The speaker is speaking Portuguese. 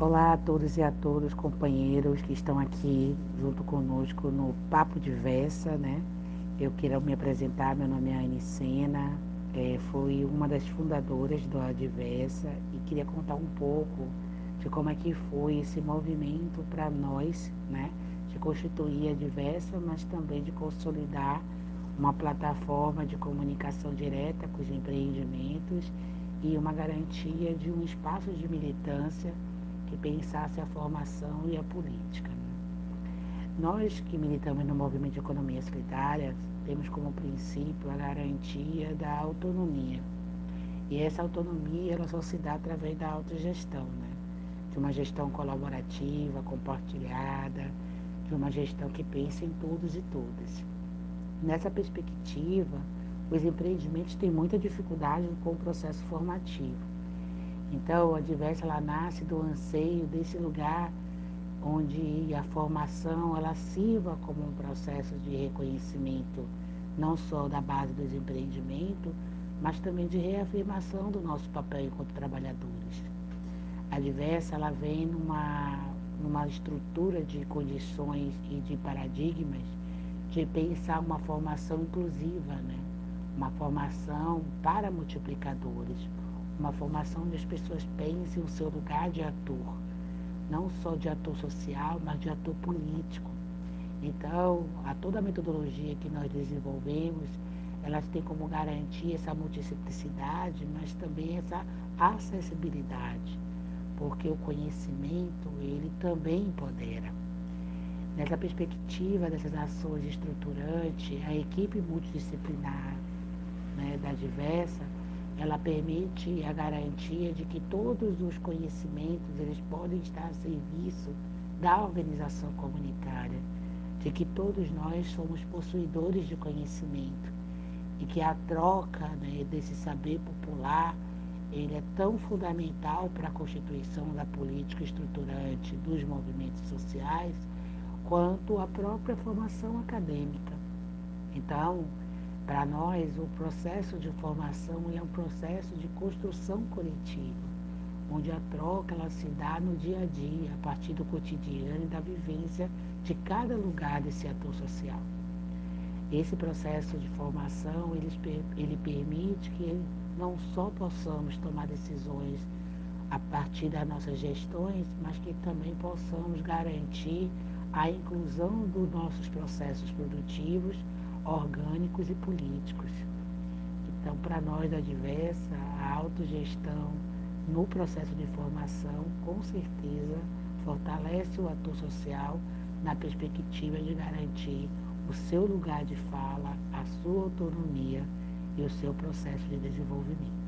Olá a todos e a todas, companheiros que estão aqui junto conosco no Papo Diversa, né? Eu quero me apresentar, meu nome é Anne Sena, é, fui uma das fundadoras do Adversa e queria contar um pouco de como é que foi esse movimento para nós, né? De constituir a Adversa, mas também de consolidar uma plataforma de comunicação direta com os empreendimentos e uma garantia de um espaço de militância que pensasse a formação e a política. Né? Nós que militamos no movimento de economia solidária temos como princípio a garantia da autonomia. E essa autonomia ela só se dá através da autogestão, né? de uma gestão colaborativa, compartilhada, de uma gestão que pense em todos e todas. Nessa perspectiva, os empreendimentos têm muita dificuldade com o processo formativo. Então, a diversa ela nasce do anseio desse lugar onde a formação ela sirva como um processo de reconhecimento não só da base dos empreendimentos, mas também de reafirmação do nosso papel enquanto trabalhadores. A diversa ela vem numa, numa estrutura de condições e de paradigmas de pensar uma formação inclusiva, né? uma formação para multiplicadores, uma formação onde as pessoas pensem o seu lugar de ator, não só de ator social, mas de ator político. Então, a toda a metodologia que nós desenvolvemos, elas têm como garantia essa multiplicidade, mas também essa acessibilidade, porque o conhecimento, ele também empodera. Nessa perspectiva dessas ações estruturantes, a equipe multidisciplinar né, da diversa, ela permite a garantia de que todos os conhecimentos eles podem estar a serviço da organização comunitária, de que todos nós somos possuidores de conhecimento e que a troca né, desse saber popular ele é tão fundamental para a constituição da política estruturante dos movimentos sociais quanto a própria formação acadêmica. Então, para nós, o processo de formação é um processo de construção coletiva, onde a troca ela se dá no dia a dia, a partir do cotidiano e da vivência de cada lugar desse ator social. Esse processo de formação ele, ele permite que não só possamos tomar decisões a partir das nossas gestões, mas que também possamos garantir a inclusão dos nossos processos produtivos orgânicos e políticos. Então, para nós da Diversa, a autogestão no processo de formação, com certeza, fortalece o ator social na perspectiva de garantir o seu lugar de fala, a sua autonomia e o seu processo de desenvolvimento.